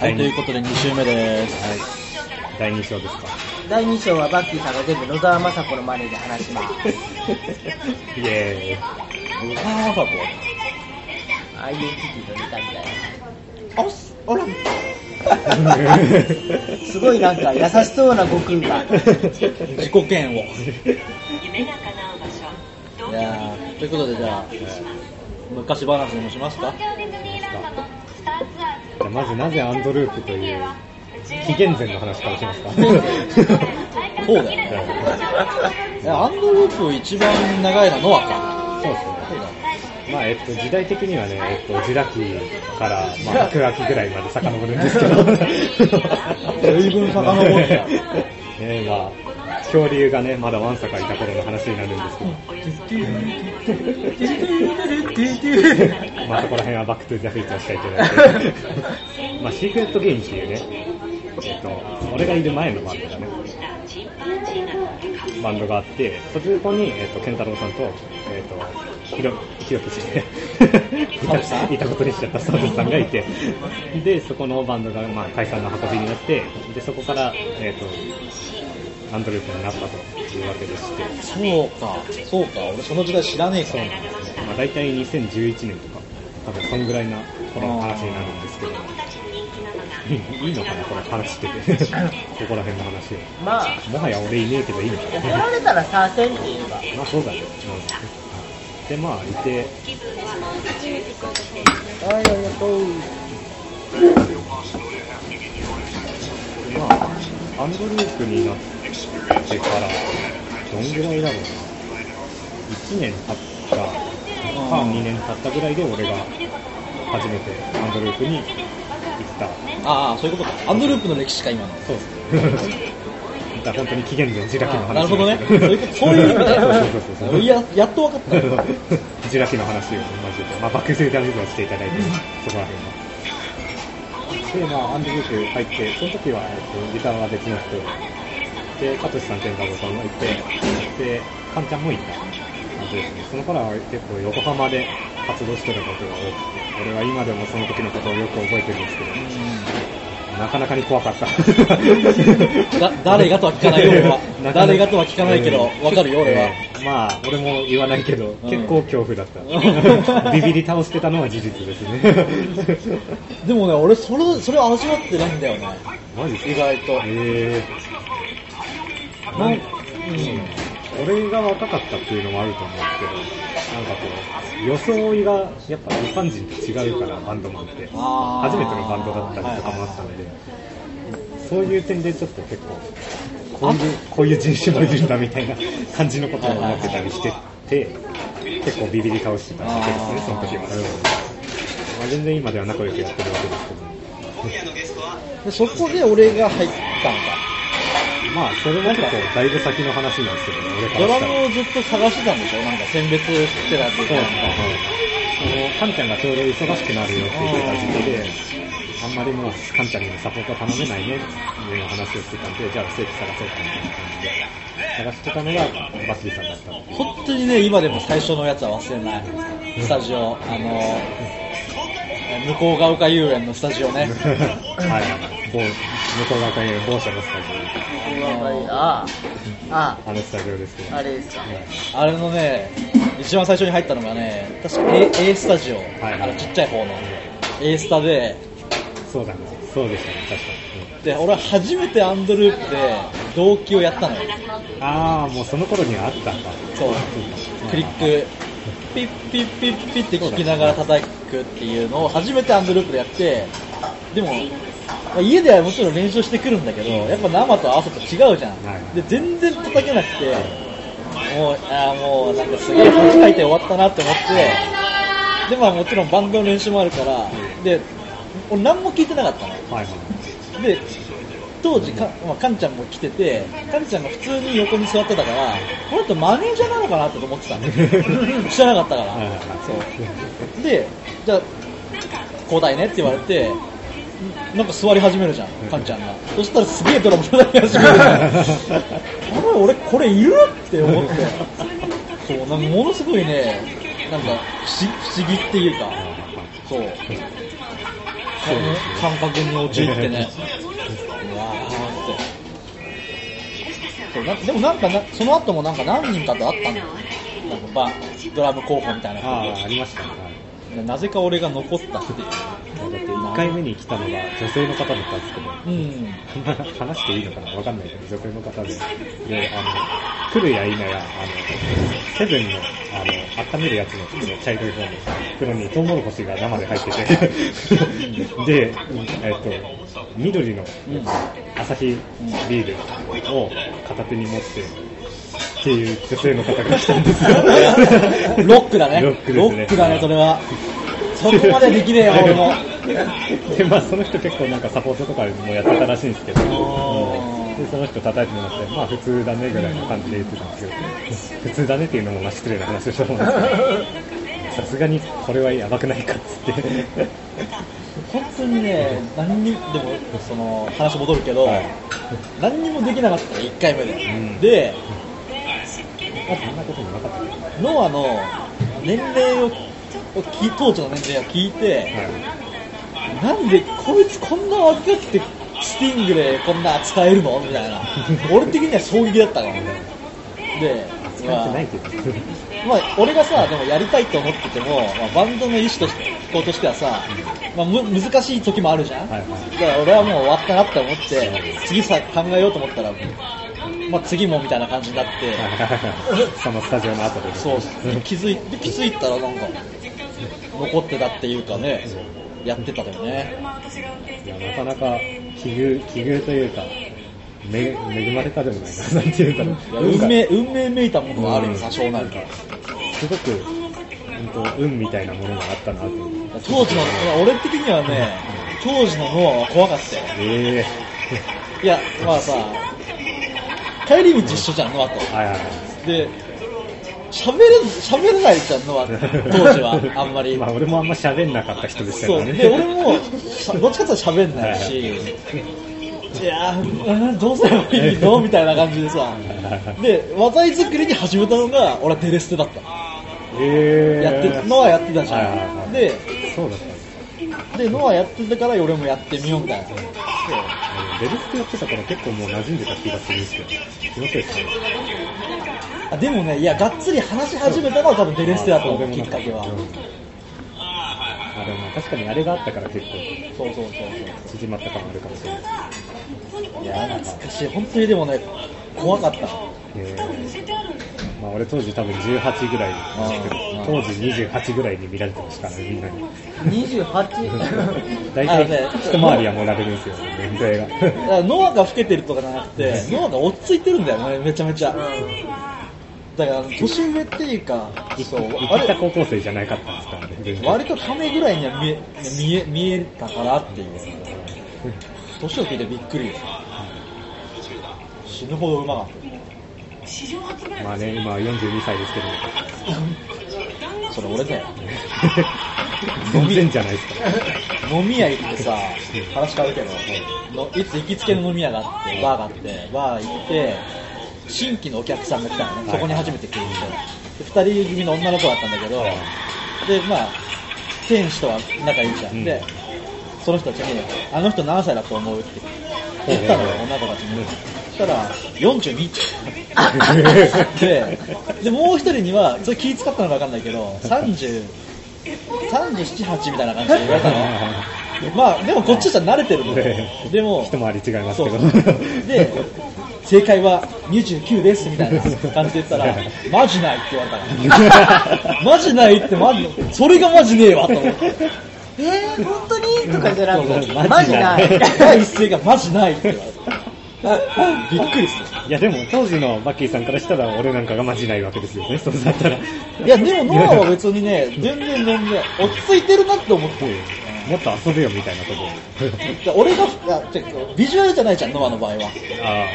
はい、ということで2週目です。はい。第2章ですか。第2章はバッキーさんが全部野沢雅子のマネで話します。イエ小沢雅子。アイデンティティと似たみたいあっ、あら、ーイ。な。すごいなんか優しそうな悟空が。自己嫌悪。い夢が叶う場所やー、ということでじゃあ、昔話でもしますか？まずなぜアンドループという紀元前の話からしますか。そうだよね。アンドループ一番長いのはノアか。そうですね。まあ、えっと、時代的にはね、えっと、ジュラ紀から、まあ、白亜紀ぐらいまで遡るんですけど。随分遡ったよね まあ、恐竜がね、まだワンサかいた頃の話になるんですけど。まあ、そこら辺はバックトゥーザフューチャーしたいと思います。まあ、シークレットゲインっていうね、えっと、俺がいる前のバンドがね、バンドがあって、そこに、えっと、ケンタロウさんと、えっと、ひろ、ひろきし、サブさんいたことにしちゃったサブさんがいて、で、そこのバンドが、まあ、解散の運びになって、で、そこから、えっと、アンドループになったというわけでして、そうか、そうか、俺その時代知らねえから。まあ、大体2011年とか、多分そんぐらいな頃の話になるんですけど、いいいのかな、これ話して。て、ここら辺の話を。まあ、もはや俺いね。えけどいいのか怒な。られたらさせんって。いうか。まあそうだね。で、まあ、いて、はい、ありがとう。まあ、アンドループになってから、どんぐらいだろうな。1年経ったか、2年経ったぐらいで俺が初めてアンドループに行った。ああ、そういうことか。アンドループの歴史か、今の。そうですね。だ本当に紀元前ジュラ紀の話あなるほどね。そういうこと、そういう意味ね。そうそうそうそういや、やっと分かったよ。ジュラ紀の話をマジで、まあ、バックステージャーをしていただいて、そこら辺は。で、まあ、アンドループ入って、その時は、えっと、ギターは別の人で、カトシさん、ケンタロウさんがいて、で、カンちゃんもいた感じですね。その頃は結構横浜で活動してることが多くて、俺は今でもその時のことをよく覚えてるんですけど、なかなかに怖かった。だ 誰がとは聞かないよ、俺は。誰がとは聞かないけど、分かるよ、俺は。えーまあ、俺も言わないけど、ん結構恐怖だった。ビビり倒してたのは事実ですね。でもね、俺、それ、それ味わってないんだよね。マジ意外と。えー、なん俺が若かったっていうのもあると思うんですけど、なんかこう、装いがやっぱ一般人と違うから、バンドマンって。初めてのバンドだったりとかもあったので、そういう点でちょっと結構、こういう、こういう人種もいるんだみたいな感じのことを思ってたりしてて、結構ビビり倒してたわけですね、その時は。まあ、全然今では仲良くやってるわけですけど。でそこで俺が入ったんだ。まあ、それは結構だいぶ先の話なんですけどね、俺かドラらしたら。ムをずっと探してたんでしょなんか選別してたってそういうか。カンちゃんがちょうど忙しくなるよって言ってた時期で、あんまりもう、カンちゃんにもサポート頼めないね、っていう話をしてたんで、じゃあ正規探そうかみたいな感じで、探してたのがバッキーさんだった。本当にね、今でも最初のやつは忘れない。スタジオ、あの、向こうが丘遊園のスタジオね。はい、某、向こう側から言う某社のスタジああ、オ、あのスタジオですけど。あ、あれですか。あれのね、一番最初に入ったのがね、確か A, A スタジオ、はいあのちっちゃい方の A スタで、そうだね、そうでしたね、確かに。で、俺は初めてアンドループで同期をやったのよ。うんああ、もうその頃にはあったんだ。そう、クリック、ピッピッピッピッって聞きながら叩くっていうのを初めてアンドループでやって、でも、まあ家ではもちろん練習してくるんだけど、やっぱ生と合わせて違うじゃん。はいで、全然叩けなくて、もう、あーもうなんかすげえ恥かいて終わったなって思って、で、まあもちろんバンドの練習もあるから、で、俺何も聞いてなかったの。はいはい。で、当時か、まあ、かんちゃんも来てて、かんちゃんが普通に横に座ってたから、この人マネージャーなのかなって思ってたの。知らなかったから。はいそう。で、じゃあ、交代ねって言われて、なんか座り始めるじゃん、かんちゃんが。そしたらすげえドラム叩き始めるじゃん。あれ、俺これいるって思って。そう、なんかものすごいね、なんか不思不思議っていうか、そう。感覚に陥ってね。うわーって。そうなでもなんかな、その後もなんか何人かと会ったんだよ。なんかバドラム候補みたいな人ああ、ありましたね。なぜか俺が残ったっていう。だって1回目に来たのが女性の方だったんですけど、うん。話していいのかなわかんないけど、女性の方で。で、あの、来るや否や、あの、セブンの、あの、温めるやつの袋、茶色い方の袋にトウモロコシが生で入ってて、で、えっと、緑のうん。アサヒビールを片手に持って、っていう女性の方が来たんですよ。ロックだね。ロックですねだね、それは。そこまでできねえよ、俺も。で、まあその人結構なんかサポートとかもやってたらしいんですけど、あうんで、その人叩いてもらって、まあ普通だねぐらいの感じで言ってたんですけど、普通だねっていうのもまあ失礼な話をしたうんですけど、さすがにこれはやばくないかっつって。本当にね、何にも、でも、その、話戻るけど、はい何にもできなかったの、1回目で。んで、まあそんなこともなかったです。ノアの年齢を、を聞当時の年齢を聞いて、はなんでこいつこんな若くてスティングでこんな扱えるの？みたいな。俺的には衝撃だったからね。で、い。使ってないけど。まあ、俺がさ、でもやりたいと思ってても、まあ、バンドの意思として、思考としてはさ、まあ、む難しい時もあるじゃん、はいはいだから俺はもう終わったなって思って、次さ考えようと思ったら、まあ、次もみたいな感じになって、そのスタジオの後で。そう、気づいて、気づいたらなんか、残ってたっていうかね、やってたよね。いや、なかなか奇遇、奇遇というか、め恵まれたでもないな、なんていうんだろう。運命、運命めいたものがあるよ、多少なり。すごく、本当運みたいなものがあったなと。当時の、俺的にはね、当時のノアは怖かったよ。えいや、まあさ、帰り道一緒じゃん、ノアと。えはいはいはい。で、喋れ、喋れないじゃん、ノア 当時は、あんまり。まあ俺もあんま喋んなかった人でしたかそう。らね。で、俺も、どっちかっていうと喋んないし、いやー、うんどうすればいいの？みたいな感じでさ。で、話題作りに始めたのが、俺はテレステだった。ええやって、ノアやってたじはいはいはゃん。いで、そうだったんですで、ノアやってたから俺もやってみようみたいな。ルスやってたから結構もう馴染んでた気がするんですけど、気のせいですね。あでもね、いや、がっつり話し始めたのは多分デレステだと思う、きっかけは。うんあ、でもまあ確かにあれがあったから結構そうそうそう縮まった感もあるかもしれない。そう。いや、懐かしい。本当にでもね、怖かった。えーまあ俺当時多分18ぐらいですけどうん、当時28ぐらいに見られてましたからね、みんなに。28大体一回りは盛られるんですよ、年齢が。だからノアが老けてるとかじゃなくて、ノアが落ち着いてるんだよね、めちゃめちゃ。だから、年上っていうか、そう、あれ、た高校生じゃなかったですからね、全然。割とためぐらいには見え、見え、見えたからっていう。年を聞いてびっくりよ。死ぬほどうまかった。まあね、今42歳ですけど、それ俺だよ。全然じゃないですか。飲み屋行ってさ、話変わるけど、のいつ行きつけの飲み屋があって、バーがあって、バー行って、新規のお客さんが来たのね、そこに初めて来るんで、で二人組の女の子だったんだけど、で、まあ、店主とは仲いいじゃん。で、その人たちに、あの人何歳だと思うって言ったのよ、女の子たちに。そしたら、42って。で、で、もう一人には、それ気使ったのか分かんないけど、30、37、8みたいな感じで言われたの。まあ、でもこっちじゃ慣れてるので、でも、一回り違いますけど。で、正解は29ですみたいな感じで言ったら、マジないって言われたの。マジないってマジ、それがマジねえわと思って。えー、本当に？とかじゃなくて、マジない。第 一声がマジないって言われた。びっくりする。いやでも当時のバッキーさんからしたら俺なんかがマジないわけですよね、そうだったら。いや、でもノアは別にね、全然全然、落ち着いてるなって思ってる。もっと遊べよみたいなところ。俺が、ビジュアルじゃないじゃん、ノアの場合は。あ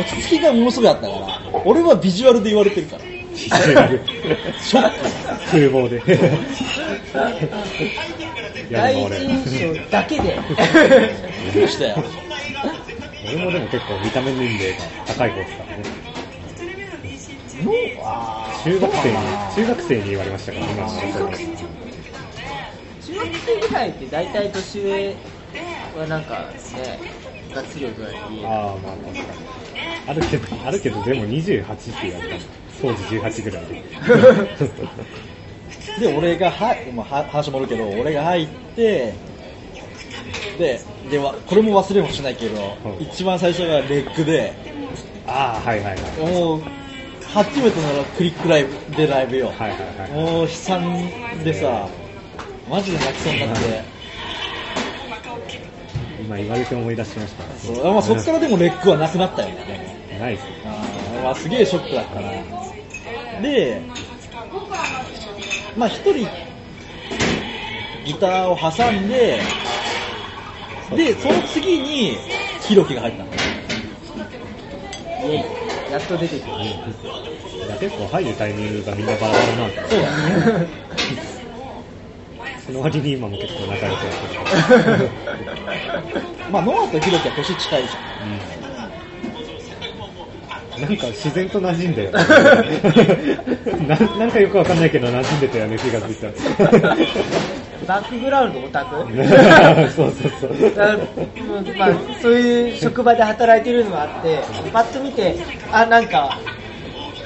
落ち着きがものすごいあったから、俺はビジュアルで言われてるから。あ、ショック。風貌で。いや第一でも俺、印象だけで。びっくりしたよ。俺もでも結構見た目年齢が高い方ですからね。中学生に、中学生に言われましたから、今の中学生ぐらいって大体年上これなんかね、脱力がいい。ああ、まあ確かに。あるけど、あるけど、でも28ってやった。当時18ぐらいで。で、俺がは、まあ、は話戻るけど、俺が入って、で、では、これも忘れもしないけど、うん一番最初がレッグで、ああ、はいはいはい。もう、初めてのクリックライブでライブよ。はいはいはい。もう悲惨でさ、マジで泣きそうになって、今言われて思い出しました。そうまあ、そっからでもレッグはなくなったよね。ないっすね。あーまあ、すげえショックだったな。で、まあ一人、ギターを挟んで、で、その次に、ヒロキが入ったの。やっと出てくる。いや結構入るタイミングがみんなバラバラなんですそうよ。だね。その割に今も結構仲良くやってる。まあ、ノアとヒロキは年近いじゃん。うんなんか自然と馴染んだよねな。なんかよくわかんないけど馴染んでたよね、気がついた。バックグラウンドオタク？そうそうそう。まあ、そういう職場で働いてるのがあって、パッと見て、あ、なんか、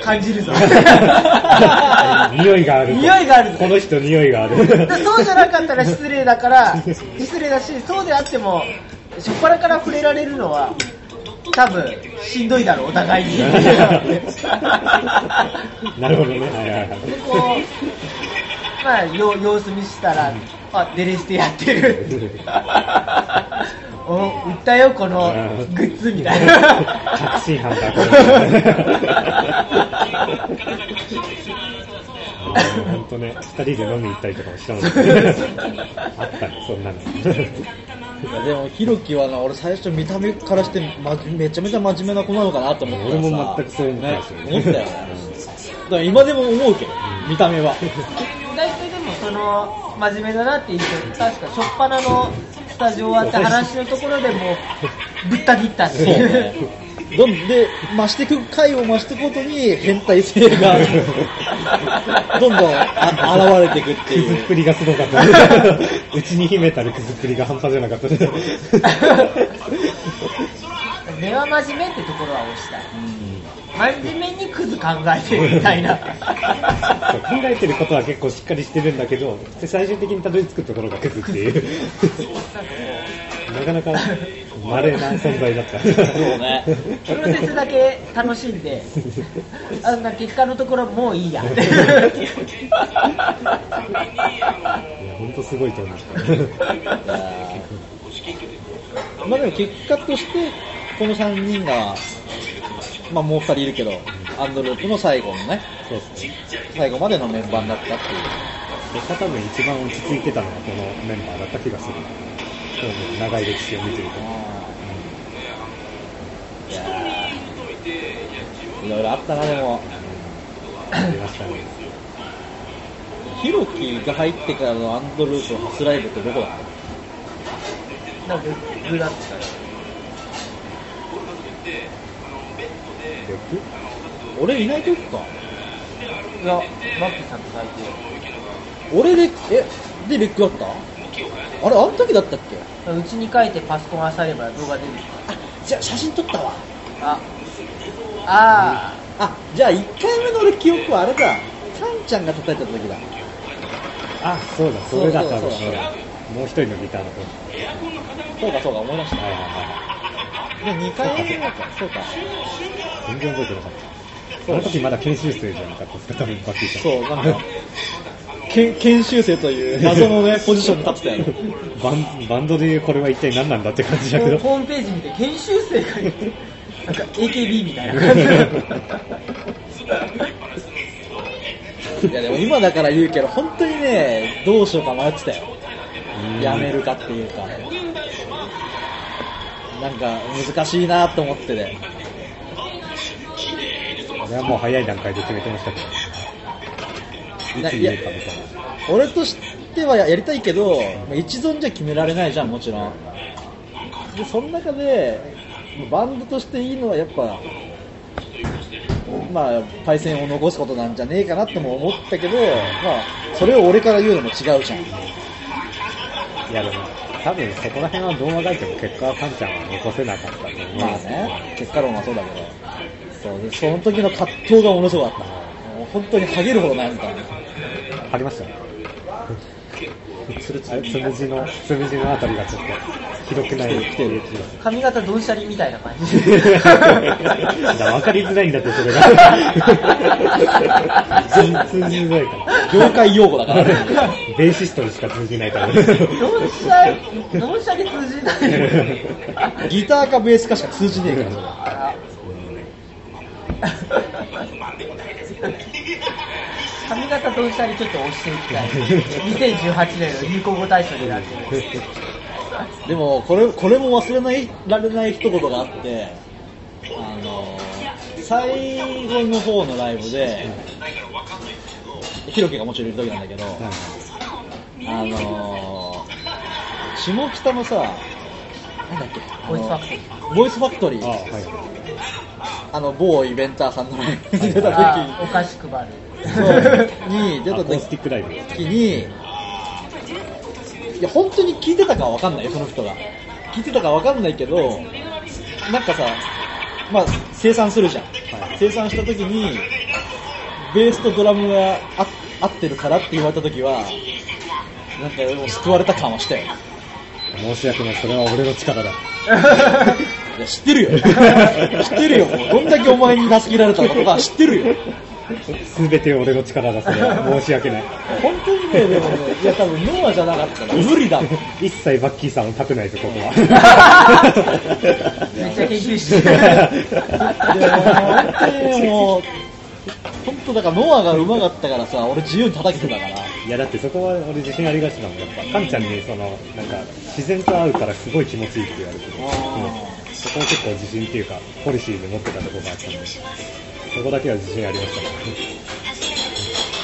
感じるぞ。匂いがあると。匂いがあるぞこの人匂いがある。そうじゃなかったら失礼だから、失礼だし、そうであっても、初っ端から触れられるのは、多分、しんどいだろう、お互いに。なるほどね。はいはいはい。でこう、まあ、よ様子見したら、あ、デレステやってる。お、売ったよ、このグッズみたいな。確信犯だ、これ。本当ね、二人で飲み行ったりとかもしたもんね。あったね、そんなの。いやでも、ヒロキはな、俺最初見た目からして、ま、めちゃめちゃ真面目な子なのかなと思って俺も全くそう思ったよね思ったよね。だから今でも思うけど、見た目は。その、真面目だなって印象、確か、初っ端のスタジオ終わって話のところでもう、ぶった切ったっていう。ね。どんで、増していく回を増していくごとに変態性が どんどんあ現れていくってくずいう。っぷりがすごかった。うちに秘めたるくずっぷりが半端じゃなかった。根は真面目ってところは推したい。真面目にクズ考えてるみたいな。考えてることは結構しっかりしてるんだけど、で最終的にたどり着くところがクズっていう。なかなか稀な存在だった。そうね。プロセスだけ楽しんで、あんな結果のところもういいや。いや、本当すごいと思う。いやーまあでも結果として、この3人が、まあもう2人いるけど、アンドループの最後のね、そうですね。最後までのメンバーになったっていう。結果多分一番落ち着いてたのがこのメンバーだった気がする。そうね長い歴史を見てると。いやーいろいろあったな、でも。ありましたね。ヒロキが入ってからのアンドループの初ライブってどこだっなんかグラッとレックた俺いない時か。いや、マッキーさんと最俺で、え、でレックだった？あれ、あの時だったっけ？近。うちに帰ってパソコンあされば動画出てきじゃあ写真撮ったわ。た。あ、ああ、じゃあ1回目の俺記憶はあれだ。カンちゃんが叩いた時だ。あ、そうだ、それだ、多分そうそうそう。もう一人のギターの子。そうかそうか、思い出した。はいはいはで、2回目だか、そうか。い。全然覚えてなかった。その時まだ研修生じゃなかったですか、多分バッキーさん。そう、なんか、け研修生という謎のね、ポジションに立ってたよ。バンバンドでこれは一体何なんだって感じあ。だけど。ホームページ見て研修生がいて、なんか AKB みたいな感じ。いやでも今だから言うけど、本当にね、どうしようか迷ってたよ。うんやめるかっていうか。なんか難しいなと思ってて。俺はもう早い段階で決めてましたけど。いつ言えたみたいな。俺としてはややりたいけど、まあ一存じゃ決められないじゃん、もちろん。で、その中で、バンドとしていいのはやっぱ、まあ、パイセンを残すことなんじゃねえかなっても思ったけど、まあ、それを俺から言うのも違うじゃん。いやでも、多分そこら辺は動画書いても結果はカンちゃんは残せなかったと思いまあ。ね、結果論はそうだけど、そうでその時の葛藤がものすごかった。もう本当にハゲるほど悩んだ。ありましたね。つるつむじの、つむじのあたりがちょっと、ひどくない？来てる髪型ドンシャリみたいな感じ。だから分かりづらいんだって、それが。通じづらいから。業界用語だからね。ベーシストにしか通じないから。ドンシャリ、ドンシャリ通じない。ギターかベースかしか通じねえから、それ。あ髪型ドンシャリちょっと押していきたい。2018年の流行語大賞になってる。でも、これ、これも忘れない、られない一言があって、あの、最後の方のライブで、ひろきがもちろんいる時なんだけど、あの、下北のさ、なんだっけ、ボイスファクトリー。ボイスファクトリー、あはい。あの、某イベンターさんのライブに出た時あお菓子配る。に出た時ィックライブ。に、いや、本当に聞いてたかはわかんないよ、その人が。聞いてたかわかんないけど、なんかさ、まあ、生産するじゃん。はい生産した時に、ベースとドラムがあ合ってるからって言われた時は、なんかもう救われた感はしたよ。申し訳ない、それは俺の力だ。いや、知ってるよ。知ってるよ。もうどんだけお前に助けられたことか知ってるよ。すべて俺の力だ、それは。申し訳ない。本当にね、でもね、いや多分ノアじゃなかったら無理だもん。一切バッキーさんを立てないぞ、ここは。めっちゃ研究してでももう、本当だからノアが上手かったからさ、俺自由に叩けてたから。いや、だってそこは俺自信ありがちなの。やっぱ、カンちゃんにその、なんか、自然と会うからすごい気持ちいいって言われてる。うんそこは結構自信っていうか、ポリシーで持ってたところがあったんで、そこだけは自信ありましたね。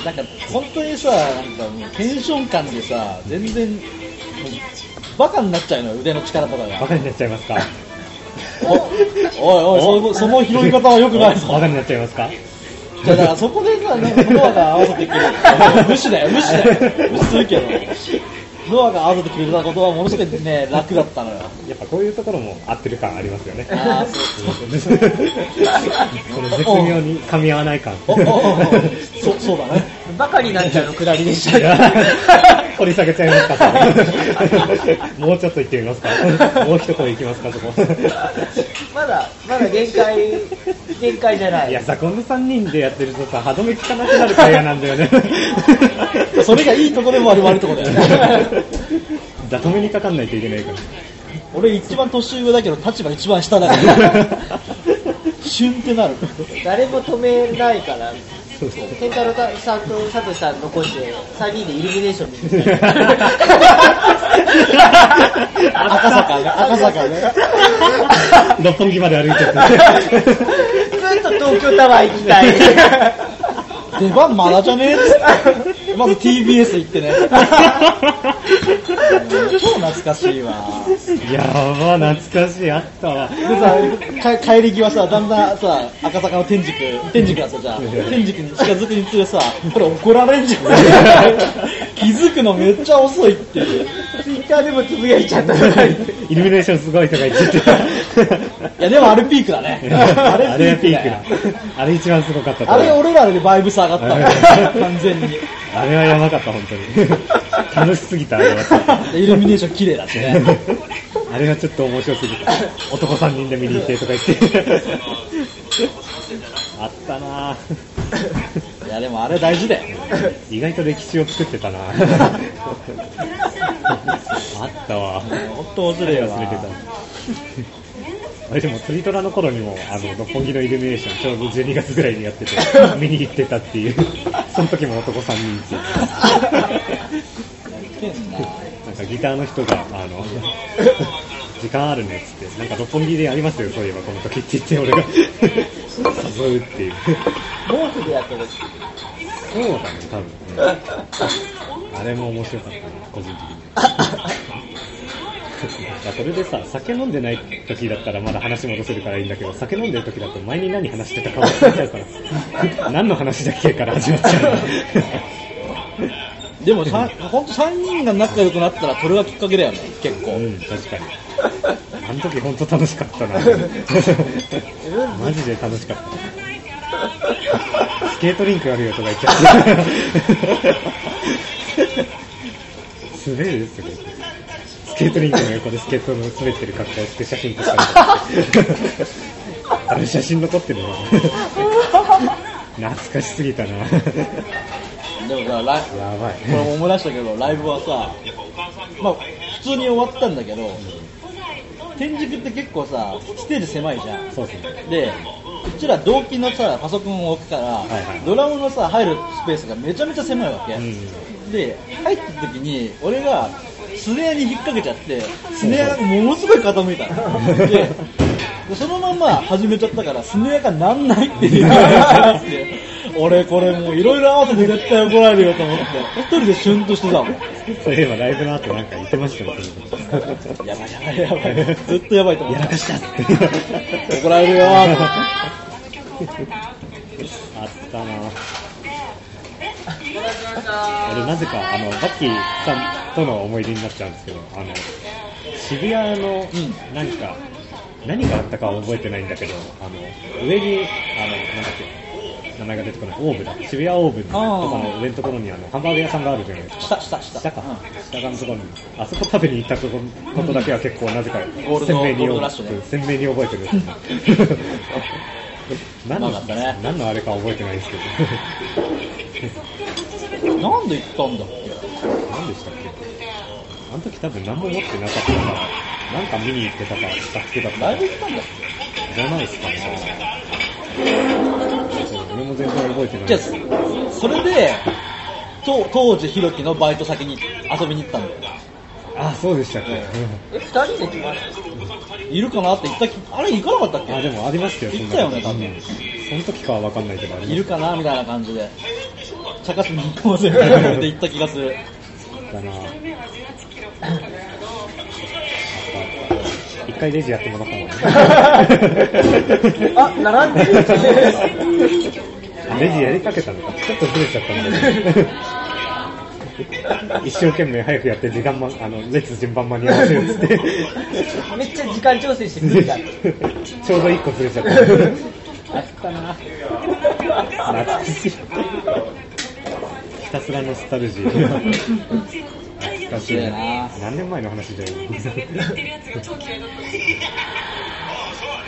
なんか本当にさ、なんかもうテンション感でさ、全然、バカになっちゃうのよ、腕の力とかが。バカになっちゃいますか？おいおいその、その拾い方は良くないぞ。バカになっちゃいますか？じゃあだからそこでさ、なんかノアが合わせてく。無視だよ、無視だよ。無視するけど。ノアが合わせてくれたことはものすごいね、楽だったのよ。やっぱこういうところも合ってる感ありますよね。ああ、そうそう。この絶妙に噛み合わない感。そうだね。バカになっちゃうのくだりでした 掘り下げちゃいますか もうちょっと行ってみますか もう一声行きますかそこまだ、まだ限界、限界じゃないい。やさこの3人でやってるとさ歯止め効かなくなる会話なんだよねそれがいいとこでもある悪いとこだよね。だ止めにかかんないといけないから俺一番年上だけど立場一番下だから。シュンってなる。誰も止めないから、健太郎さんと佐藤さん残して、3人でイルミネーション見に行った赤坂ね、赤坂ね。六本木まで歩いちゃってずっと東京タワー行きたい。出番まだじゃねえってまず TBS 行ってね。超懐かしいわ。やば懐かしいあったわでさ、か帰り際さ、だんだんさ、赤坂の天竺、天竺がさ、じゃあ、天竺に近づくにつれさ、これ怒られんじゃん。気づくのめっちゃ遅いっていう。ツイッターでもつぶやいちゃった。イルミネーションすごいとか言ってていや、でもあれピークだね。あれはピークだあれ一番すごかったとあれ俺らでバイブス上がったの完全に。あれはやばかった本当に 楽しすぎたあれはでイルミネーション綺麗だしね。あれはちょっと面白すぎた。男3人で見に行ってとか言って。あったなぁいや、でもあれ大事だよ。意外と歴史を作ってたなぁあったわ。ほんと面白いよな忘れてた。あれでも、トリトラの頃にも、あの、六本木のイルミネーション、ちょうど12月ぐらいにやってて、見に行ってたっていう、その時も男3人っていう。なんかギターの人が、あの、時間あるねっつって、なんか六本木でやりますよ、そういえばこの時って言って、俺が誘うっていう。毛布でやってる。そうだね、多分、うんあれも面白かったね、個人的に。いやそれでさ、酒飲んでない時だったらまだ話戻せるからいいんだけど、酒飲んでる時だと前に何話してたか忘れちゃうから、何の話だっけから始まっちゃう。でもさ本当3人が仲良くなったらそれがきっかけだよね結構、うん、確かに。あの時本当楽しかったな。マジで楽しかった。スケートリンクあるよとか言っちゃって。滑るすごい。スケートリンクの横でスケートの滑ってる格好をして写真撮ったりとかして。あれ写真残ってるわ。懐かしすぎたな。でもさライばい。これも思い出したけどライブはさまあ普通に終わったんだけど天竺って結構さステージ狭いじゃんそうですね。でうちら同期のさパソコンを置くから、いはいドラムのさ入るスペースがめちゃめちゃ狭いわけ、うん。で入った時に俺がスネアに引っ掛けちゃってスネアがものすごい傾いた。のででそのまま始めちゃったからスネアがなんないっていう。俺これもういろいろ合わせて絶対怒られるよと思って一人でシュンとしてたもん。そういえばライブの後なんか言ってましたよ、やばいやばいやばい。ずっとやばいと思って。やらかしたって。怒られるよあったな。俺なぜかあのバッキーさんとの思い出になっちゃうんですけどあの渋谷のうんなんか、何があったかは覚えてないんだけどあの上にあのなんだっけ名前が出てこないオーブだ渋谷オーブとかの上のところにあのハンバーグ屋さんがあるじゃないですか。下下下。下か、うん。下側のところに、あそこ食べに行ったとこことだけは結構なぜか鮮明にね鮮明に覚えてる。何のうまかったね。何のあれか覚えてないですけど。なんで行ったんだっけ？何でしたっけ？あの時多分何も持ってなかったから、なんか見に行ってたからしたっけだったライブ行ったんだっじゃないですかね。俺も全然覚えてないけじゃ。あそれでと当時ひろきのバイト先に遊びに行ったんだよあ、そうでしたっけ、え、二人で来ましたいるかなって言ったきあれ行かなかったっうんあ、けでもありましたよ、行ったよね多分。その時かは分かんないけど、いるかなみたいな感じで茶化しに行こうぜみたいな感じで行った気がする。たな一回レジやってもらったもんね。あ、並んでるレジやりかけたのか、ちょっとずれちゃったんだけど。一生懸命早くやって時間ま、あの、列順番間に合わせるっつって。めっちゃ時間調整して無理だ。ちょうど一個ずれちゃった。あったな懐かしい。ひたすらノスタルジー。懐かしいな何年前の話だよ。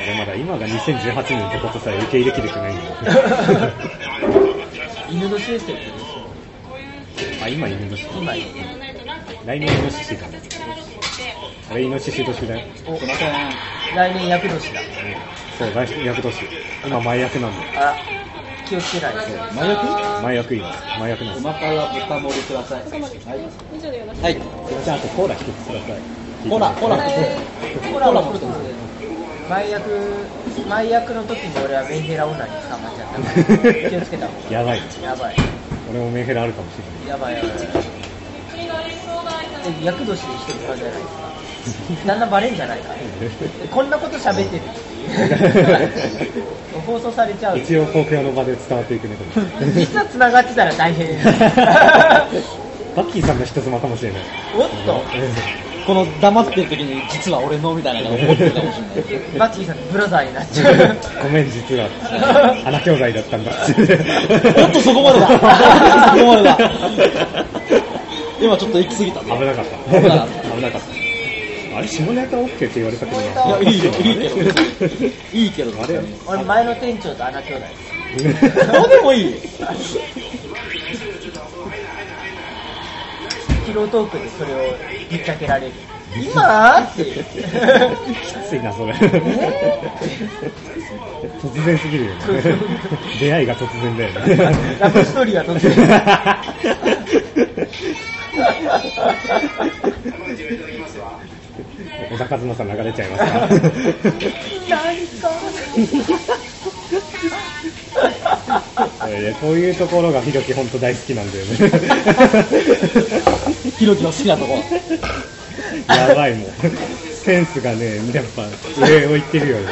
俺 まだ今が2018年ってことさえ受け入れきれてないんだ よ。犬の先生ってあ、今犬年。今、来年イノシシだね。あれイノシシ年だよ。おすいません来年役年だ。そう、来年役年。今前役なんだよ。あら、気をつけないと。麻薬前役今。前役なんです。お腹は豚盛りくださいはい、はい、すいません、あとコーラ一つください。コーラコーラコーラも一つ前役、前役の時に。俺はメンヘラ女に。捕まっちゃったから。気をつけた方がやばい。やばい。俺もメンヘラあるかもしれない。やばいやばい。え、役年に。してもらうじゃないですか。だんだんバレんじゃないか。こんなこと喋ってるっていう。放送されちゃう。一応公共の場で伝わっていくね、実は繋がってたら大変。バッキーさんの人妻かもしれない。おっと、この黙ってる時に実は俺のみたいなのが思ってるかもしれないバッキーさんのブラザーになっちゃう。ごめん、実は。穴兄弟だったんだ。おっとそこまでだそこまでだ今ちょっと行き過ぎた危なかった。危なかっ危なかった。あれ、下ネタ OK って言われたけどいやいいけどいいけどあれ？俺前の店長と穴兄弟。どうでもいいピロートークでそれをぶっちゃけられる。今？って。きついな、それ。突然すぎるよね。出会いが突然だよね。ラブストーリーが突然。小田和正さん流れちゃいますかいやいやこういうところがひろき本当大好きなんだよね。ひろきの好きなとこやばいもん。センスがね、やっぱ上を行ってるよね。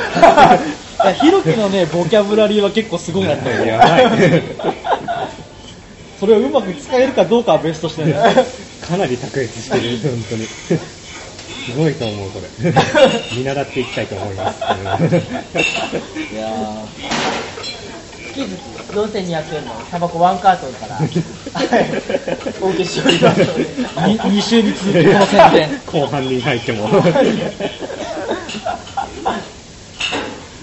いやひろきのねボキャブラリーは結構すごいなってやばい。それをうまく使えるかどうかは別としてね。かなり卓越してる、本当に。すごいと思う、これ。見習っていきたいと思います。いや月々4200円の？タバコワンカートンから、お受けしておりますので。ー、2週に続くこの宣伝。後半に入っても。じ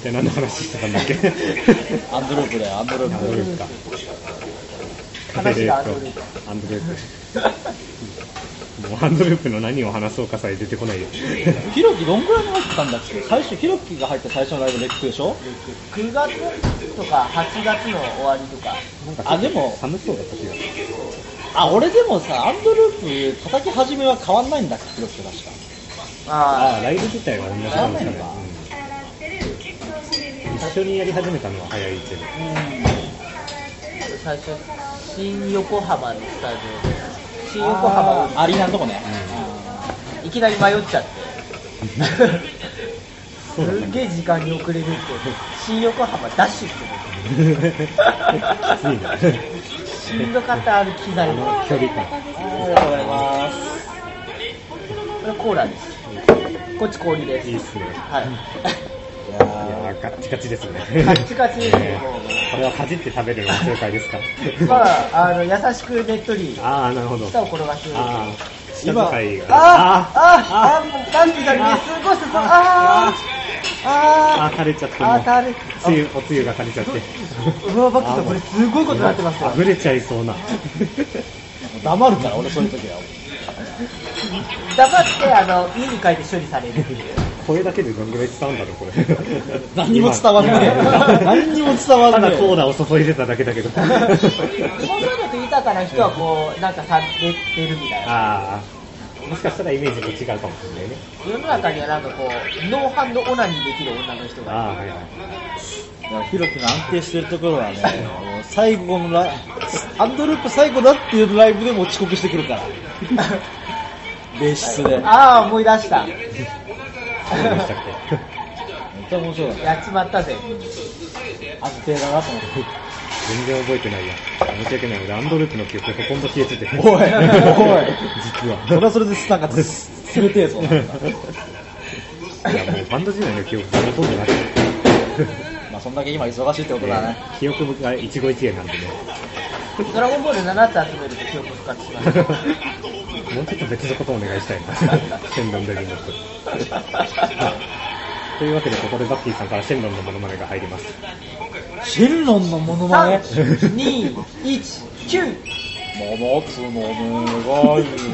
ゃあ何の話してたんだっけ？アンドループだよ、アンドルアンドループ。ープか。話がアンドループアンドループ。もうアンドループの何を話そうかさえ出てこないよ。ヒロキどんぐらいに入ってたんだっけ？最初、ヒロキが入った最初のライブレックでしょ？9月とか8月の終わりとか、なんかあでも寒そうだった気がする。あ、俺でもさ、アンドループ叩き始めは変わんないんだっけ、ヒロキと確か。ああ、あライブ自体は同じなんですかねあ。うん一緒にやり始めたのは早いけど。最初、新横浜のスタジオで、新横浜アリーナのとこね。いきなり迷っちゃって。すげえ時間に遅れるって、新横浜ダッシュってきついね。しんどかった、ある機材の。距離感。ありがとうございます。これコーラです。こっち氷です。いいっすね。はい。いやガッチガチですね。カッチカチですね、もこれはかじって食べるのが正解ですか？う。まあ、あの、優しくねっとり、ああ、なるほど。舌を転がす。ああ、下今遣いが。あーあーあーもう、なんて言ったらね、すごいすごい、あーああー、垂れちゃっあー、垂れ、つゆ、おつゆが垂れちゃって。うわ、バッキーさん、これすごいことになってますよ。溢れちゃいそうな。黙るから、俺そういう時は。黙って、あの、家に帰って処理される。声だけでどんぐらい伝わるんだろう、これ。何にも伝わんねえ。何にも伝わたんねえ。だコーラを注いでただけだけど。想像力豊かな人はこう、なんかされてるみたいな。ああ、もしかしたらイメージと違うかもしれないね。世の中にはなんかこう、ノーハンドオナニーできる女の人が。ああ、はいはい。ヒロキの安定してるところはね、最後のライアンドループ最後だっていうライブでも遅刻してくるから。別室で。ああ、思い出した。そうでしたっちゃ面白い。やっちまったぜ。安定だなと思って。け全然覚えてないや。申し訳ない。俺、アンドループの記憶ほとんど消えてて。おいおい実は。それはそれでなんかつ冷てえぞ。なんかいや、もうバンド時代の記憶がほとんどなくて。まあそんだけ今忙しいってことだね。記憶が一期一会なんでね。ドラゴンボール7つ集めると記憶復活します。もうちょっと別のことをお願いしたいな。シェンロの人。というわけで、ここでバッキーさんからシェンロンのモノマネが入ります。シェンロンのモノマネ？3、2、1、9! 七つの願い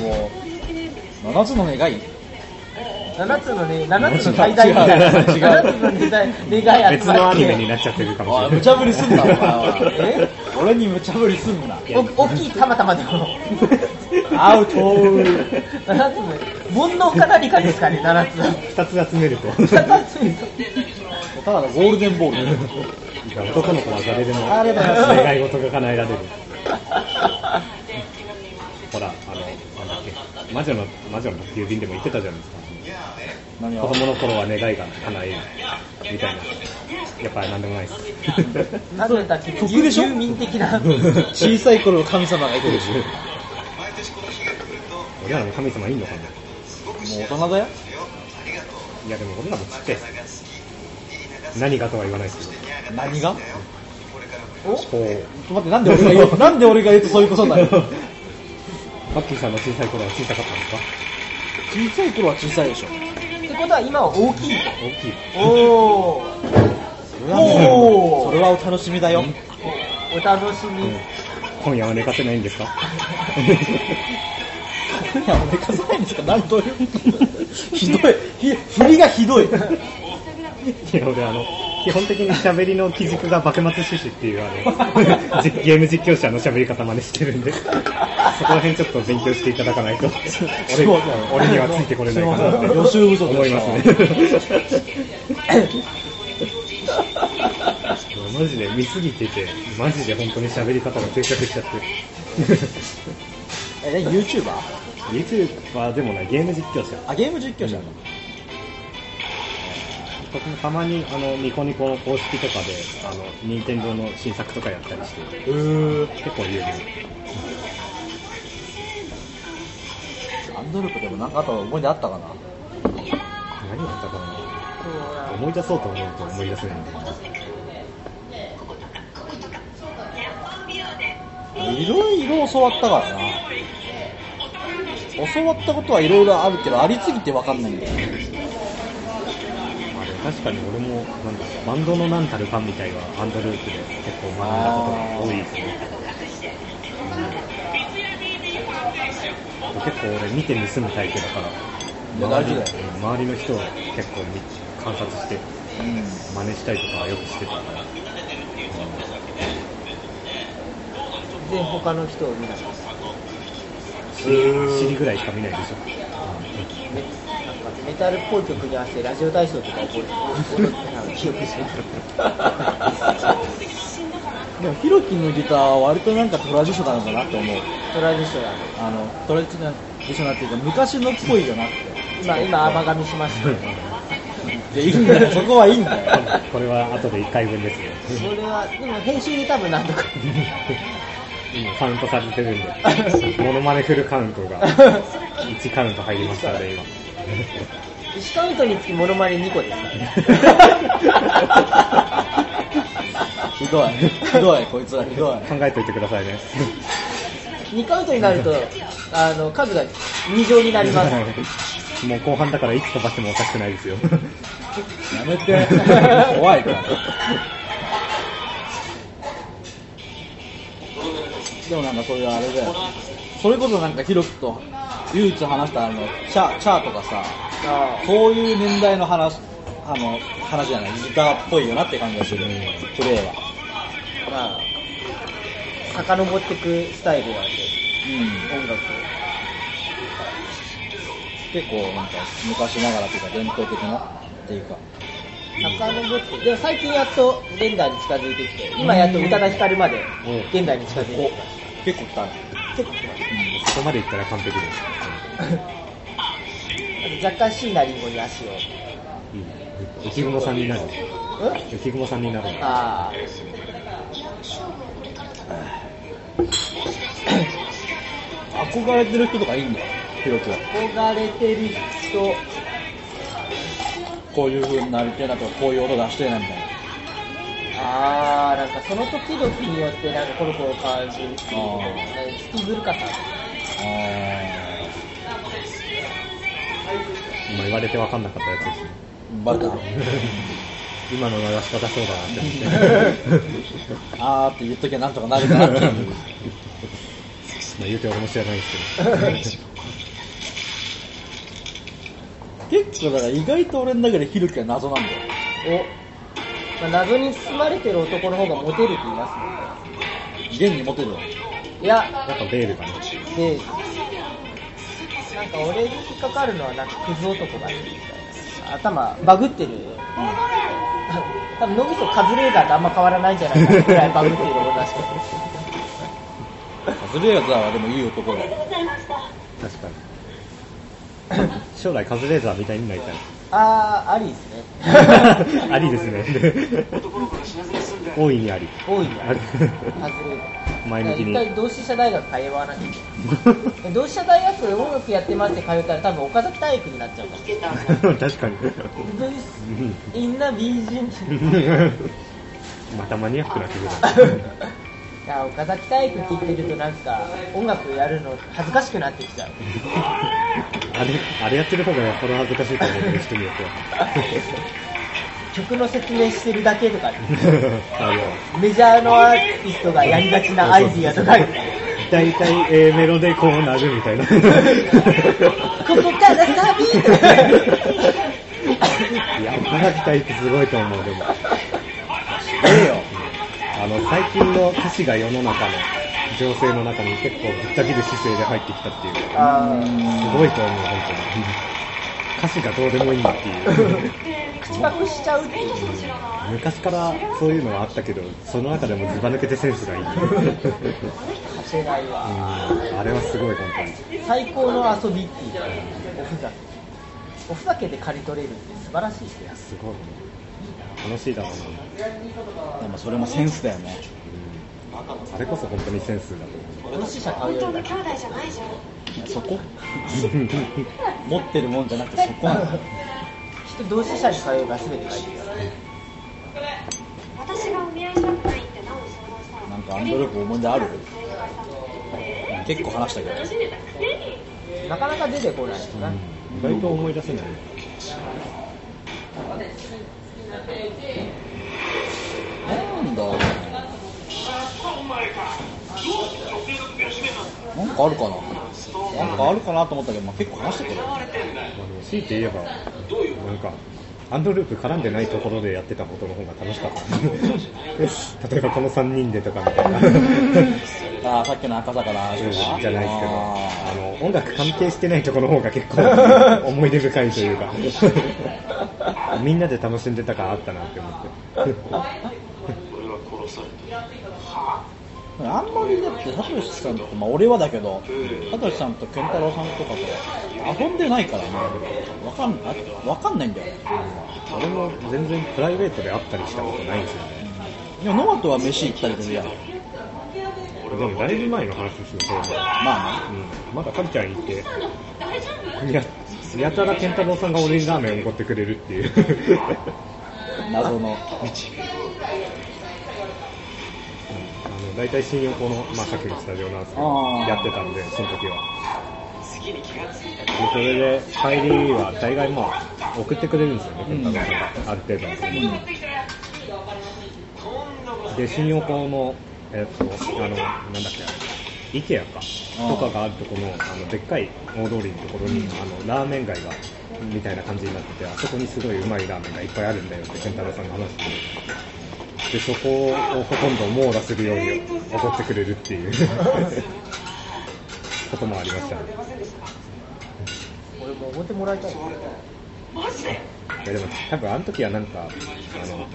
を。七つの願い？7つのね、7つの最大みたいな。違う違う7つの願い願い。別のアニメになっちゃってるかもしれない。無茶ぶりすんな、お前はえ俺に無茶ぶりすんな。お大きいたまたまでも。アウト7つの、煩悩か何かですかね、7つ。二つ集めると。7つにただのゴールデンボール。男の子は誰でも願い事が叶えられる。ほら、あの、なんだっけ、魔女の、魔女の郵便でも言ってたじゃないですか。子供の頃は願いが叶える。みたいな。やっぱりなんでもないです。魔女たち得でしょ？遊民的な。小さい頃の神様がいてるし。も俺らの神様いんのかなう大人だよ。いやでも俺らもちっちゃい何がとは言わないですけ何が？おど。こう。ちょっと待って、なんで俺が言う、なんで俺が言うとそういうことになるバッキーさんの小さい頃は小さかったんですか？小さい頃は小さいでしょ。ってことは今は大きい大きい。と。おおーそれはお楽しみだよ。お楽しみ。今夜は寝かせないんですか？いや、寝かせないんですかなんという。ひどい。ひ振りがひどい。いや、俺あの、基本的に喋りの基軸が幕末趣旨っていうあの、じ ゲーム実況者の喋り方真似してるんで、そこら辺ちょっと勉強していただかないと、俺俺にはついてこれないかなと予習不足思いますね。マジで見すぎてて、マジで本当に喋り方が定着しちゃって。え、何 YouTuber? YouTuber でもないゲーム実況者。あ、ゲーム実況者なの僕もたまにあのニコニコの公式とかで、あの、任天堂の新作とかやったりして、結構有名。アンドループでもなんかあった思い出あったかな？何だったかな？思い出そうと思うと思い出せないんだけど。いろいろ教わったからな。教わったことはいろいろあるけど、ありすぎてわかんないんだよね。まあでも確かに俺も、なんだバンドのなんたるかみたいはアンドループで結構学んだことが多いですね。うん、結構俺見て盗むタイプだから、いや大事だようん周りの人を結構見観察してうん。真似したりとかはよくしてたから、全然他の人を見ないです。尻尻ぐらいしか見ないでしょ。めなんかメタルっぽい曲に合わせてラジオ体操とか覚えて踊ってたの記憶してでも、ヒロキのギターは割となんかトラディショナルだなって思う。トラディショナル。あの、トラディショナルっていうか、昔のっぽいよなって。今、今、甘噛みしました。で、いいんだよ、そこはいいんだよ。これは後で1回分ですよ。それは、でも編集で多分何とか。今カウントされてるんで、モノマネフルカウントが1カウント入りましたね、今。1カウントにつきモノマネ2個ですから。ひどい。ひどい、こいつらひどい。考えておいてくださいね。2カウントになると、あの、数が2乗になります。もう後半だからいつ飛ばしてもおかしくないですよ。やめて。怖いから。でもなんかそういうあれだよ。それこそなんかヒロキと唯一話したあの、チャチャーとかさ、あそういう年代の話、あの、話じゃない、ギターっぽいよなって感じがする、プレイは。あまあ、遡っていくスタイルなんで、うん。音楽結構なんか昔ながらというか伝統的なっていうか。を。遡って、でも最近やっと現代に近づいてきて、今やっと宇多田ヒカルまで現代に近づいてきまし結構来たね。結構来ましそこまでいったら完璧です。た。あと若干椎名林檎に足を。いい。浮雲さん。になる。うん。浮雲さん。になる。あ憧れてる人とかいいん。だよ、ヒロキは。憧れてる人、こういう風になりてえなとか、こういう音出してえなみたいな。あー、なんかその時々によってなんかコロコロ変わるし、ステあィーブ・ルカさん。あ今言われて分かんなかったやつですね。ー、バレた。今の流し方そうだなって思って。あーって言っときゃなんとかなるかなって。まあ言うて俺も知らないですけど。結構だから意外と俺の中でヒロキは謎なんだよ。お、まあ、謎に包まれてる男の方がモテるって言います現にモテるわ。ね。いや、やっぱベールがね。で、なんか俺に引っかかるのはなんかクズ男がいるみたいな。頭バグってる。多分脳みそカズレーザーとあんま変わらないんじゃないかなぐらいバグってる女らしくて。カズレーザーはでもいい男だよ。確かに。将来カズレーザーみたいになりたい。あー、ありですね。ありですね。大いにあり。多いね。あり。前向きに。一回同志社大学通わなきゃいけない。同志社大学音楽やってますって通ったら多分岡崎体育になっちゃうから。確かに。みんな美人。またマニアックな曲だ。いや岡崎体育聞いてるとなんか音楽やるの恥ずかしくなってきちゃう。あれ、あれやってる方がよっぽど恥ずかしいと思うけど、人によっては。曲の説明してるだけとか、あの、メジャーのアーティストがやりがちなアイディアとか、大体 A メロでこうなるみたいな。ここからサビとか。いや、岡崎体育すごいと思う、でも。ええよ。あの、最近の歌詞が世の中の情勢の中に結構ぶった切る姿勢で入ってきたっていう。すごいと思う、本当に。歌詞がどうでもいいっていう。口パクしちゃうっていう。昔からそういうのはあったけど、その中でもずば抜けてセンスがいい。うん勝てないわ。あれはすごい、本当に。最高の遊びっていうか、おふざけ。おふざけで刈り取れるって素晴らしいですよすごいね楽しいだろうな、でもそれもセンスだよね。うん、あれこそ本当にセンスだと思う同志社買うよりだけそこ？持ってるもんじゃなくてそこなんだ。人同志社に通えば全て書いてる。から私がお見合いしたくないって何を相談したのなんかアンドループ思い出ある？結構話したけど。なかなか出てこないよな、意外と思い出せないなんだ。なんかあるかな。なんかあるかなと思ったけど、まあ、結構話したけどあの強いて言えばなんかアンドループ絡んでないところでやってたことの方が楽しかった。例えばこの3人でとかみたいな。あーさっきの赤坂の話とかじゃないですけどああの音楽関係してないところの方が結構 思い出深いというか みんなで楽しんでた感あったなって思って。ー あんまりだってサトシさんとまあ俺はだけどサトシさんと健太郎さんとかと遊んでないからね。わかんあわかんないんだよ俺も全然プライベートで会ったりしたことないんですよね。いやノアとは飯行ったりするやん。でもだいぶ前の話ですよそれもまあね。うん、まだカルチャーに行ってややたら健太郎さんが俺にラーメンをおごってくれるっていう。謎の。あの大体新横の、まあ、さっきのスタジオなんですけあどー。やってたんでその時は。でそれで帰りは大概まあ送ってくれるんですよね健太郎さんが。ある程度。のところで新横のえっとあのなんだっけ IKEA かとかがあるところのあのでっかい大通りのところに、あのラーメン街がみたいな感じになっててあそこにすごいうまいラーメンがいっぱいあるんだよって健太郎さんが話してて。でそこをほとんど網羅するように怒ってくれるっていう こともありましたね。俺もおごってもらいたいいやでも多分あの時はなんかあの、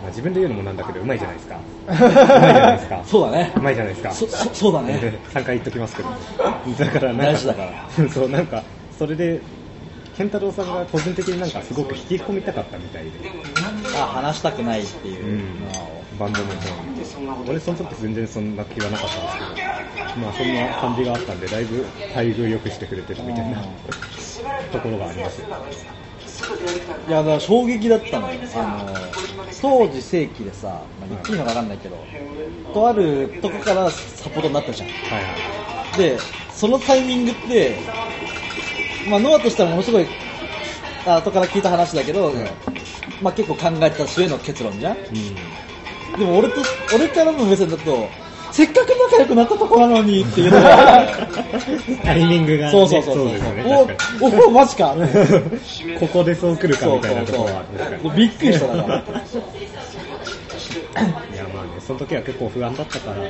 まあ、自分で言うのもなんだけどうまいじゃないですか。うまいじゃないですか。そうだね。うまいじゃないですか。そそそうだね。3回言っときますけど。だからなんか大事だから。そうなんかそれで健太郎さんが個人的になんかすごく引き込みたかったみたいで、あ話したくないっていう。うん。バンドの方に俺その時全然そんな気はなかったんですけど。まあそんな感じがあったんでだいぶ待遇良くしてくれてるみたいな。ところがあります。よいやだから衝撃だったのよ。あの当時正規でさ、まあ、言っていいのか分かんないけど、とあるとこからサポートになったじゃん。はいはい。でそのタイミングって、まあ、ノアとしてはものすごいあ後から聞いた話だけど、まあ、結構考えた末の結論じゃん。でも俺と俺からの目線だとせっかく仲良くなったとこなのにっていうのが。タイミングがね、そうそうそうそう。ですよねおおマジか。ここでそう来るかみたいなところはびっくりしただから。いやまあねその時は結構不安だったから、うん、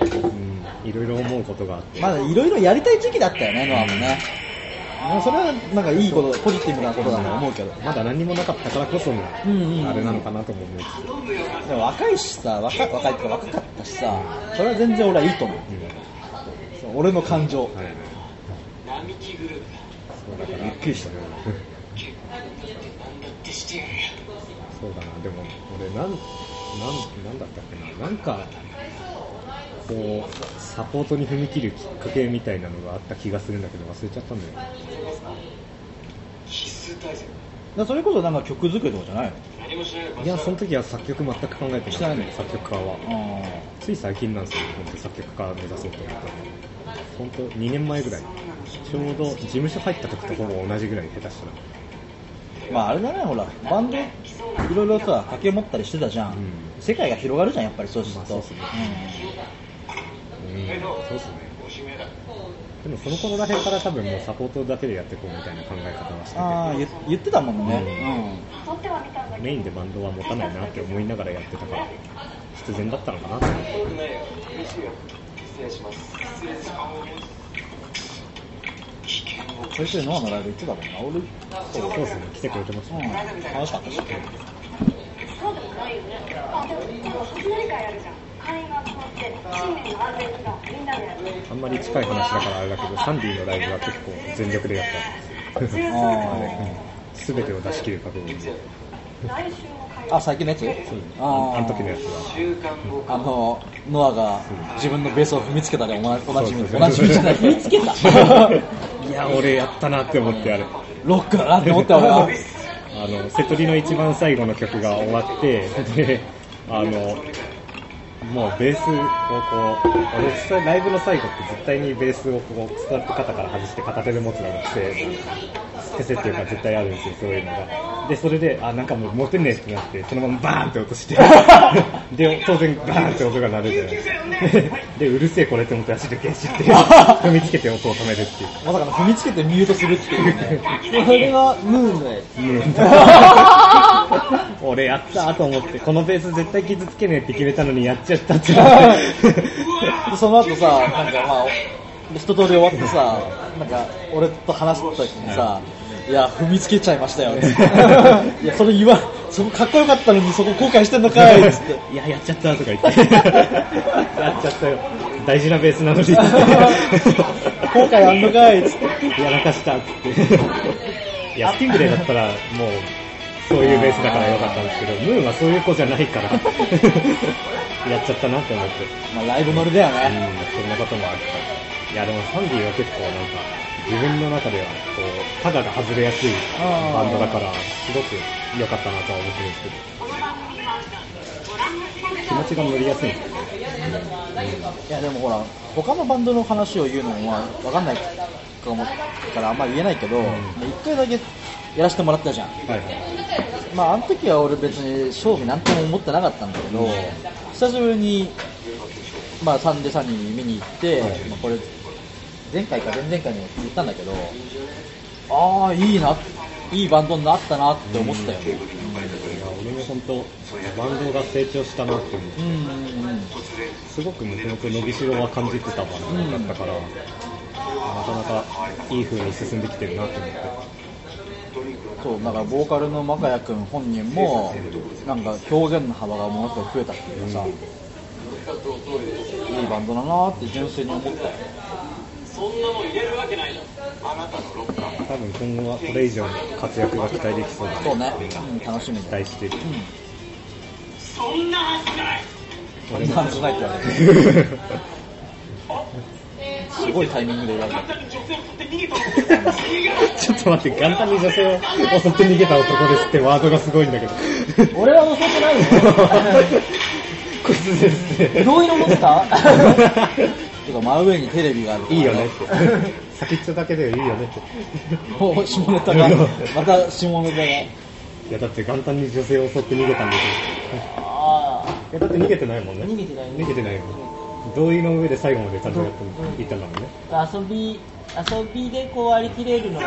いろいろ思うことがあって、まだいろいろやりたい時期だったよねノアもねそれはなんかいいことポジティブなことだと思うけどまだ何もなかったからこそのあれなのかなとも思うし、でも若いしさ若若いか若かったしさそれは全然俺はいいと思う。うん俺の感情。はいはい。そうだから。びっくりしたねそうだな。でも俺なんなんなんだったっけな。なんかこうサポートに踏み切るきっかけみたいなのがあった気がするんだけど忘れちゃったんだよね。だからそれこそなんか曲作りとかじゃないの？いやその時は作曲全く考えてなしてない作曲家は。あつい最近なんですよ本当作曲家目指そうと思ったの。本当2年前ぐらい。ちょうど事務所入った時とほぼ同じぐらい下手したらーまああれだねほらバンドいろいろさ掛け持ったりしてたじゃん、うん。世界が広がるじゃんやっぱりそうすると、まあそうっすねうんそうっすね。でもその頃らへんから多分もうサポートだけでやっていこうみたいな考え方はしてて。ああ言言ってたもんね、メインでバンドは持たないなって思いながらやってたから必然だったのかなって。うん、それでノアのライブ行ってたもんな俺そうですね。来てくれてましたうん。ね、楽しかったしそうでもないよね。あ、でも、初乗り会あるじゃん。あんまり近い話だからあれだけどサンディのライブは結構全力でやっすべてを出し切る覚悟で。あ、最近のやつ？ああの時のやつは。あの、ノアが自分のベースを踏みつけたでおなおなじみ、そうそうおなじみじゃない、踏みつけた？いや俺やったなって思ってあれ。ロックだなって思った俺は。あの瀬戸りの一番最後の曲が終わってであのもうベースをこう俺それライブの最後って絶対にベースをこうストラップ肩から外して片手で持つのが癖癖 っていうか絶対あるんですよ。そういうのが。でそれであなんかもう持てねえってなってそのままバーンって落として。で当然バーンって音が鳴るじゃないですか。でうるせえこれって思って足で消しって 踏みつけて音を止めるっていう。まさかの踏みつけてミュートするっていうね。それはムーンのやつ 俺やったと思って、このベース絶対傷つけねえって決めたのにやっちゃったって思って。で その後さ、なんかまあ、一通り終わってさ、なんか俺と話した時にさ、いや、踏みつけちゃいましたよ、つっていや、それ言わ、そこかっこよかったのにそこ後悔してんのかい、つって。いや、やっちゃったとか言って。やっちゃったよ。大事なベースなのに。後悔あんのかい、つって。やらかしたっつって。いや、スティングレイだったらもう、そういうベースだからよかったんですけど、ムーンはそういう子じゃないから、やっちゃったなって思って。まあライブ乗りだようん、ね。そんなこともあるから。いや、でもサンディは結構なんか、自分の中では、こう、タガが外れやすいバンドだから、すごく良かったなとは思ってるんですけど。気持ちが乗りやすいんですよね。いやでもほら、他のバンドの話を言うのもまあわかんないかもからあんまり言えないけど、ん一回だけやらせてもらったじゃん。はいはい。まああの時は俺別に勝負なんとも思ってなかったんだけど、久しぶりに、まあサンデーサニーに見に行って、はいまあこれ前回か前々回にも言ったんだけど、ああ、いいな、いいバンドになったなって思ったよね。いや、俺も本当、バンドが成長したなって思って、うんうんうん。すごくもともと伸びしろは感じてたバンドだったから、なかなかいい風に進んできてるなって思って。そう、だからボーカルのマカヤ君本人も、なんか表現の幅がものすごく増えたっていうかさ、いいバンドだなって純粋に思ったよ。多分今後はこれ以上の活躍が期待できそうだそうね、うん、楽しみだよ。期待してる。うん。俺もなんとないって言われて すごいタイミングで言われた。ちょっと待って、元旦に女性を襲って逃げた男ですってワードがすごいんだけど。俺は襲ってないよ。こいつですって。どういうの持ってた？てか真上にテレビがあるからいいよねって。先っちょだけでいいよねって。もう下ネタが、また下ネタが。いやだって元旦に女性を襲って逃げたんですよ。あいやだって逃げてないもんね。逃げてない逃げてないよ。同意の上で最後までちゃんとやっていったんだもんね。遊び、遊びでこう割り切れるのっ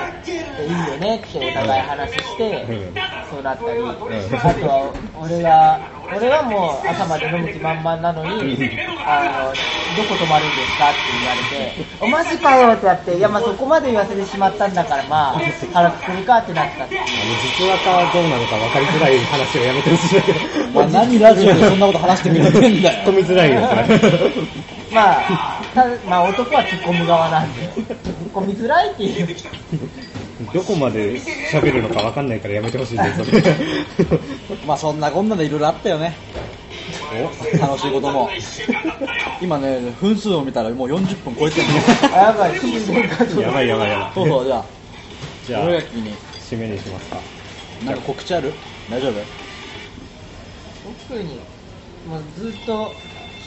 ていいよねってお互い話して、うんそうなったり、んあとは俺が、俺はもう朝まで飲む気満々なのに、あの、どこ泊まるんですかって言われて、おマジかよってやって、いやまあそこまで言わせてしまったんだからまあ、腹くくるかってなったっていう。あの、実話かどうなのか分かりづらい話をやめてほしいんだけど。お前何ラジオでそんなこと話してくれてんだよ。突っ込みづらいよ、それ。まあ、たまあ男は突っ込む側なんで、突っ込みづらいっていう。どこまで喋るのか分かんないからやめてほしいんだよ、それ。まあそんなこんなでいろいろあったよね。楽しいことも。今ね、分数を見たらもう40分超えてるあやばい、やばいやばいやばい。そうそう、じゃあ、じゃあ、俺が君に、締めにしますか。なんか告知ある？大丈夫？特に、もうずっと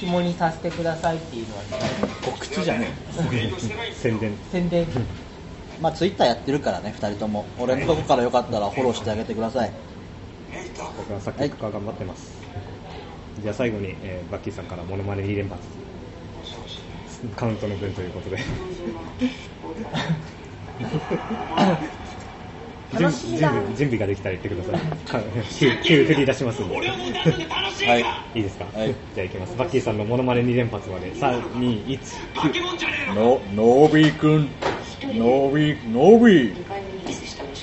紐にさせてくださいっていうのはね、告知じゃね宣伝。宣伝。え。まあツイッターやってるからね、二人とも。俺のとこからよかったらフォローしてあげてください。僕は作曲家頑張ってます。じゃあ最後に、えーバッキーさんからモノマネ2連発。カウントの分ということで。準楽しみだ準備準備ができたら言ってください。か急急振り出しますんで。はい。いいですか、はいじゃあいきます。バッキーさんのモノマネ2連発まで。3、2、1、9。の、のびくん、のび、のび。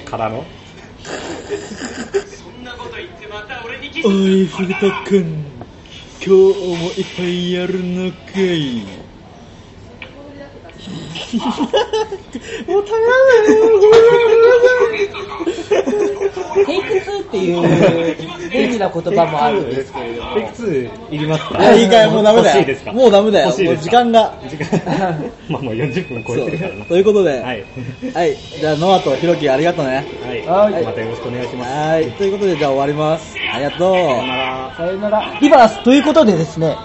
からの？おい、ふぐたくん。今日もいっぱいやるのかい？もう食べられないよ、テイク2っていう便利な言葉もあるんですけれどもテイク2いりますかいや、いいかい、もうダメだよ。もうダメだよ。時間が。時間 まあもう40分超えてるからな。ということで、はい。はい。じゃあ、ノアとヒロキありがとうね。はい。はいまたよろしくお願いします。はい。ということで、じゃあ終わります。ありがとう。さよなら。さよなら。リバースということでですね、